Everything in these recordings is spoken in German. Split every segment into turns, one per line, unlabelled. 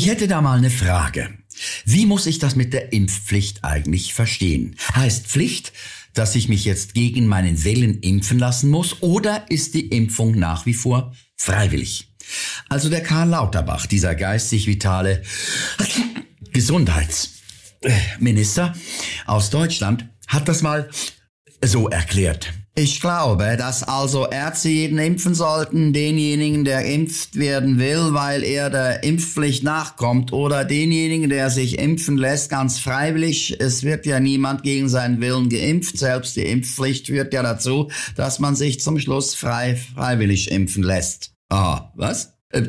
Ich hätte da mal eine Frage. Wie muss ich das mit der Impfpflicht eigentlich verstehen? Heißt Pflicht, dass ich mich jetzt gegen meinen Willen impfen lassen muss oder ist die Impfung nach wie vor freiwillig? Also der Karl Lauterbach, dieser geistig vitale Gesundheitsminister aus Deutschland, hat das mal so erklärt. Ich glaube, dass also Ärzte jeden impfen sollten, denjenigen, der impft werden will, weil er der Impfpflicht nachkommt, oder denjenigen, der sich impfen lässt, ganz freiwillig. Es wird ja niemand gegen seinen Willen geimpft. Selbst die Impfpflicht führt ja dazu, dass man sich zum Schluss frei, freiwillig impfen lässt. Ah, was? Äh,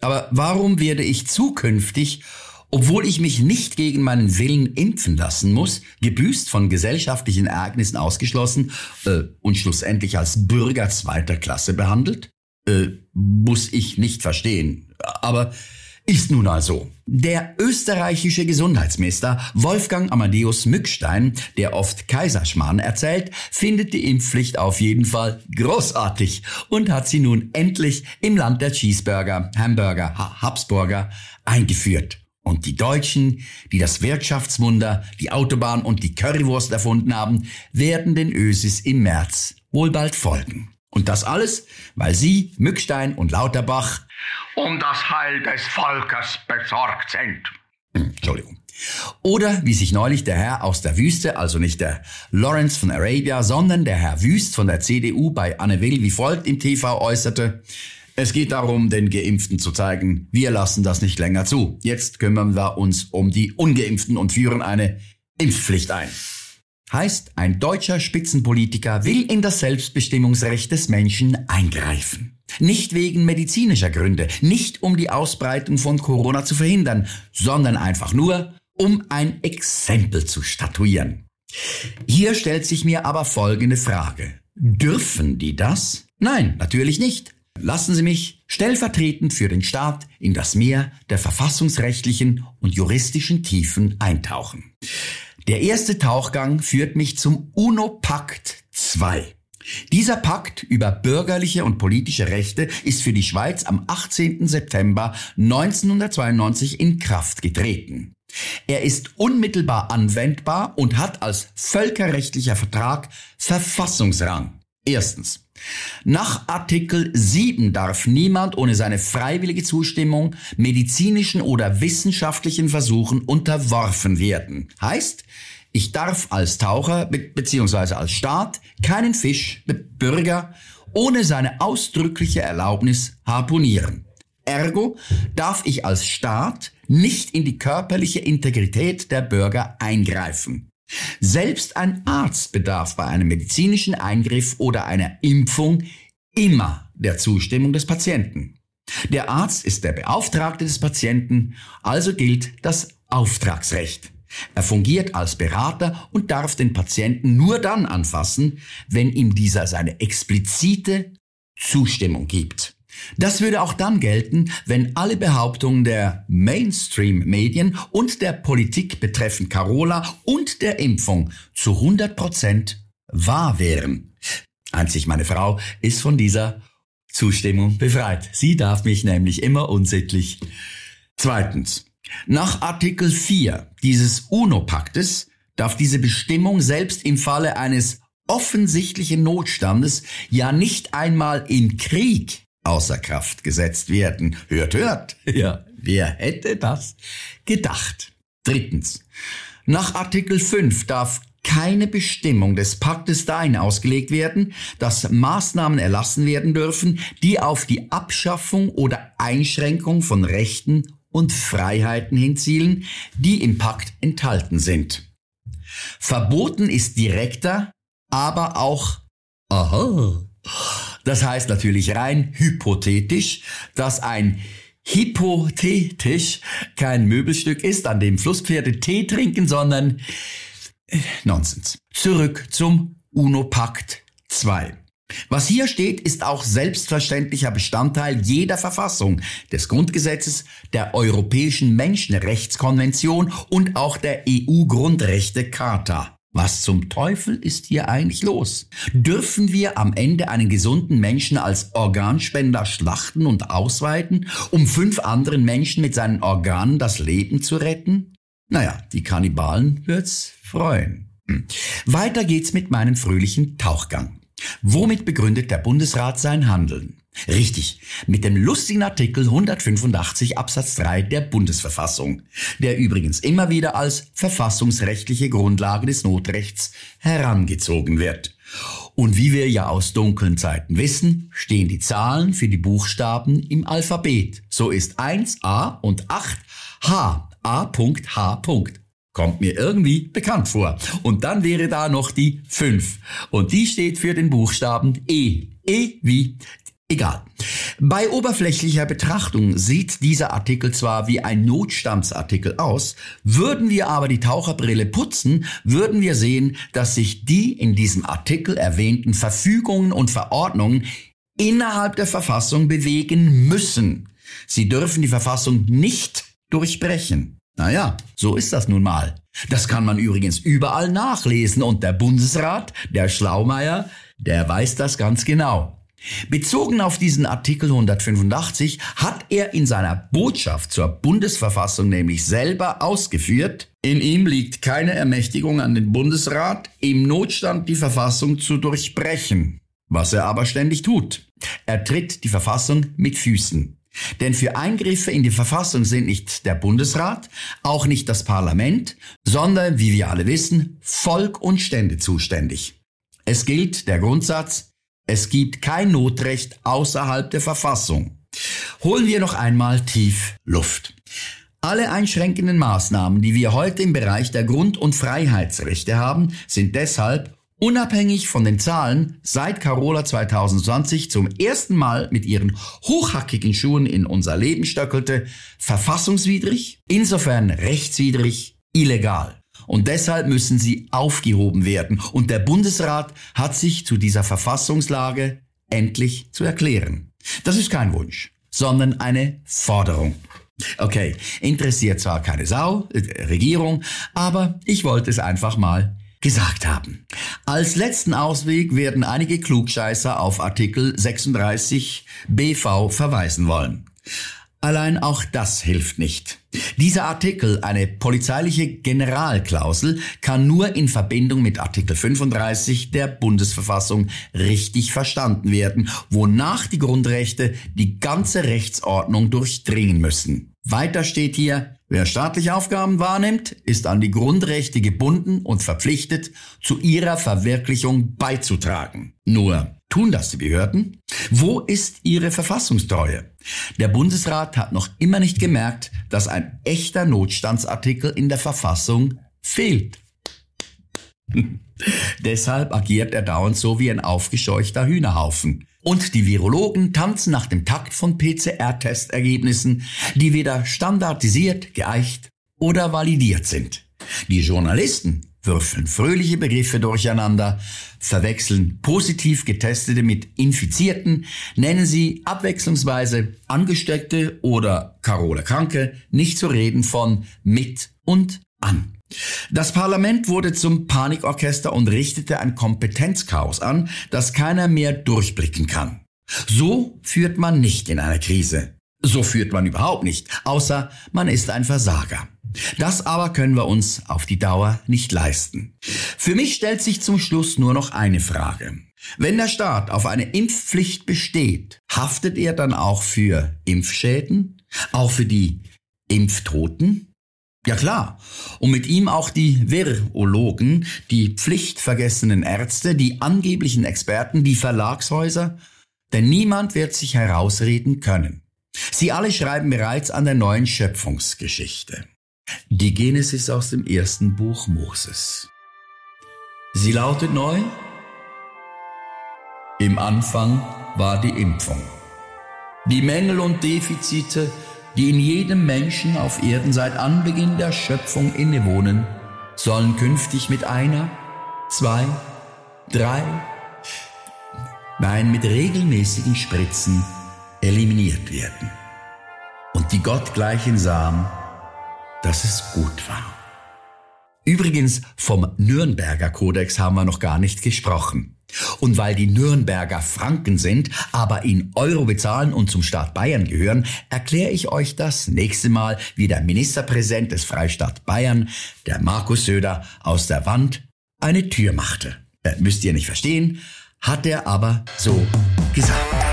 aber warum werde ich zukünftig obwohl ich mich nicht gegen meinen Willen impfen lassen muss, gebüßt von gesellschaftlichen Ereignissen ausgeschlossen äh, und schlussendlich als Bürger zweiter Klasse behandelt? Äh, muss ich nicht verstehen. Aber ist nun also. Der österreichische Gesundheitsminister Wolfgang Amadeus Mückstein, der oft Kaiserschmarrn erzählt, findet die Impfpflicht auf jeden Fall großartig und hat sie nun endlich im Land der Cheeseburger, Hamburger, Habsburger eingeführt. Und die Deutschen, die das Wirtschaftswunder, die Autobahn und die Currywurst erfunden haben, werden den Ösis im März wohl bald folgen. Und das alles, weil Sie, Mückstein und Lauterbach um das Heil des Volkes besorgt sind. Hm, Entschuldigung. Oder wie sich neulich der Herr aus der Wüste, also nicht der Lawrence von Arabia, sondern der Herr Wüst von der CDU bei Anne Will wie folgt im TV äußerte, es geht darum, den Geimpften zu zeigen, wir lassen das nicht länger zu. Jetzt kümmern wir uns um die Ungeimpften und führen eine Impfpflicht ein. Heißt, ein deutscher Spitzenpolitiker will in das Selbstbestimmungsrecht des Menschen eingreifen. Nicht wegen medizinischer Gründe, nicht um die Ausbreitung von Corona zu verhindern, sondern einfach nur, um ein Exempel zu statuieren. Hier stellt sich mir aber folgende Frage. Dürfen die das? Nein, natürlich nicht. Lassen Sie mich stellvertretend für den Staat in das Meer der verfassungsrechtlichen und juristischen Tiefen eintauchen. Der erste Tauchgang führt mich zum UNO-Pakt II. Dieser Pakt über bürgerliche und politische Rechte ist für die Schweiz am 18. September 1992 in Kraft getreten. Er ist unmittelbar anwendbar und hat als völkerrechtlicher Vertrag Verfassungsrang. Erstens. Nach Artikel 7 darf niemand ohne seine freiwillige Zustimmung medizinischen oder wissenschaftlichen Versuchen unterworfen werden. Heißt, ich darf als Taucher bzw. als Staat keinen Fisch, Bürger, ohne seine ausdrückliche Erlaubnis harponieren. Ergo darf ich als Staat nicht in die körperliche Integrität der Bürger eingreifen. Selbst ein Arzt bedarf bei einem medizinischen Eingriff oder einer Impfung immer der Zustimmung des Patienten. Der Arzt ist der Beauftragte des Patienten, also gilt das Auftragsrecht. Er fungiert als Berater und darf den Patienten nur dann anfassen, wenn ihm dieser seine explizite Zustimmung gibt. Das würde auch dann gelten, wenn alle Behauptungen der Mainstream-Medien und der Politik betreffend Carola und der Impfung zu 100 Prozent wahr wären. Einzig meine Frau ist von dieser Zustimmung befreit. Sie darf mich nämlich immer unsittlich. Zweitens. Nach Artikel 4 dieses UNO-Paktes darf diese Bestimmung selbst im Falle eines offensichtlichen Notstandes ja nicht einmal im Krieg außer Kraft gesetzt werden. Hört, hört. Ja, wer hätte das gedacht? Drittens. Nach Artikel 5 darf keine Bestimmung des Paktes dahin ausgelegt werden, dass Maßnahmen erlassen werden dürfen, die auf die Abschaffung oder Einschränkung von Rechten und Freiheiten hinzielen, die im Pakt enthalten sind. Verboten ist direkter, aber auch aha, das heißt natürlich rein hypothetisch, dass ein hypothetisch kein Möbelstück ist, an dem Flusspferde Tee trinken, sondern äh, Nonsens. Zurück zum UNO-Pakt 2. Was hier steht, ist auch selbstverständlicher Bestandteil jeder Verfassung, des Grundgesetzes, der Europäischen Menschenrechtskonvention und auch der EU-Grundrechtecharta. Was zum Teufel ist hier eigentlich los? Dürfen wir am Ende einen gesunden Menschen als Organspender schlachten und ausweiten, um fünf anderen Menschen mit seinen Organen das Leben zu retten? Naja, die Kannibalen wird's freuen. Hm. Weiter geht's mit meinem fröhlichen Tauchgang. Womit begründet der Bundesrat sein Handeln? Richtig, mit dem lustigen Artikel 185 Absatz 3 der Bundesverfassung, der übrigens immer wieder als verfassungsrechtliche Grundlage des Notrechts herangezogen wird. Und wie wir ja aus dunklen Zeiten wissen, stehen die Zahlen für die Buchstaben im Alphabet. So ist 1a und 8 H, A.H. Kommt mir irgendwie bekannt vor. Und dann wäre da noch die 5. Und die steht für den Buchstaben E. E wie Egal. Bei oberflächlicher Betrachtung sieht dieser Artikel zwar wie ein Notstandsartikel aus, würden wir aber die Taucherbrille putzen, würden wir sehen, dass sich die in diesem Artikel erwähnten Verfügungen und Verordnungen innerhalb der Verfassung bewegen müssen. Sie dürfen die Verfassung nicht durchbrechen. Naja, so ist das nun mal. Das kann man übrigens überall nachlesen und der Bundesrat, der Schlaumeier, der weiß das ganz genau. Bezogen auf diesen Artikel 185 hat er in seiner Botschaft zur Bundesverfassung nämlich selber ausgeführt, in ihm liegt keine Ermächtigung an den Bundesrat, im Notstand die Verfassung zu durchbrechen, was er aber ständig tut. Er tritt die Verfassung mit Füßen. Denn für Eingriffe in die Verfassung sind nicht der Bundesrat, auch nicht das Parlament, sondern, wie wir alle wissen, Volk und Stände zuständig. Es gilt der Grundsatz, es gibt kein Notrecht außerhalb der Verfassung. Holen wir noch einmal tief Luft. Alle einschränkenden Maßnahmen, die wir heute im Bereich der Grund- und Freiheitsrechte haben, sind deshalb unabhängig von den Zahlen seit Carola 2020 zum ersten Mal mit ihren hochhackigen Schuhen in unser Leben stöckelte, verfassungswidrig, insofern rechtswidrig, illegal und deshalb müssen sie aufgehoben werden. Und der Bundesrat hat sich zu dieser Verfassungslage endlich zu erklären. Das ist kein Wunsch, sondern eine Forderung. Okay, interessiert zwar keine Sau, äh, Regierung, aber ich wollte es einfach mal gesagt haben. Als letzten Ausweg werden einige Klugscheißer auf Artikel 36 BV verweisen wollen. Allein auch das hilft nicht. Dieser Artikel, eine polizeiliche Generalklausel, kann nur in Verbindung mit Artikel 35 der Bundesverfassung richtig verstanden werden, wonach die Grundrechte die ganze Rechtsordnung durchdringen müssen. Weiter steht hier, wer staatliche Aufgaben wahrnimmt, ist an die Grundrechte gebunden und verpflichtet, zu ihrer Verwirklichung beizutragen. Nur, tun das die Behörden? Wo ist ihre Verfassungstreue? Der Bundesrat hat noch immer nicht gemerkt, dass ein echter Notstandsartikel in der Verfassung fehlt. Deshalb agiert er dauernd so wie ein aufgescheuchter Hühnerhaufen. Und die Virologen tanzen nach dem Takt von PCR-Testergebnissen, die weder standardisiert, geeicht oder validiert sind. Die Journalisten würfeln fröhliche Begriffe durcheinander, verwechseln positiv getestete mit Infizierten, nennen sie abwechslungsweise Angesteckte oder Carola Kranke, nicht zu reden von mit und an. Das Parlament wurde zum Panikorchester und richtete ein Kompetenzchaos an, das keiner mehr durchblicken kann. So führt man nicht in eine Krise. So führt man überhaupt nicht, außer man ist ein Versager. Das aber können wir uns auf die Dauer nicht leisten. Für mich stellt sich zum Schluss nur noch eine Frage. Wenn der Staat auf eine Impfpflicht besteht, haftet er dann auch für Impfschäden? Auch für die Impftoten? Ja klar. Und mit ihm auch die Virologen, die pflichtvergessenen Ärzte, die angeblichen Experten, die Verlagshäuser. Denn niemand wird sich herausreden können. Sie alle schreiben bereits an der neuen Schöpfungsgeschichte. Die Genesis aus dem ersten Buch Moses. Sie lautet neu. Im Anfang war die Impfung. Die Mängel und Defizite, die in jedem Menschen auf Erden seit Anbeginn der Schöpfung innewohnen, sollen künftig mit einer, zwei, drei, nein, mit regelmäßigen Spritzen eliminiert werden. Und die gottgleichen Samen, dass es gut war. Übrigens, vom Nürnberger Kodex haben wir noch gar nicht gesprochen. Und weil die Nürnberger Franken sind, aber in Euro bezahlen und zum Staat Bayern gehören, erkläre ich euch das nächste Mal, wie der Ministerpräsident des Freistaat Bayern, der Markus Söder, aus der Wand eine Tür machte. Äh, müsst ihr nicht verstehen, hat er aber so gesagt.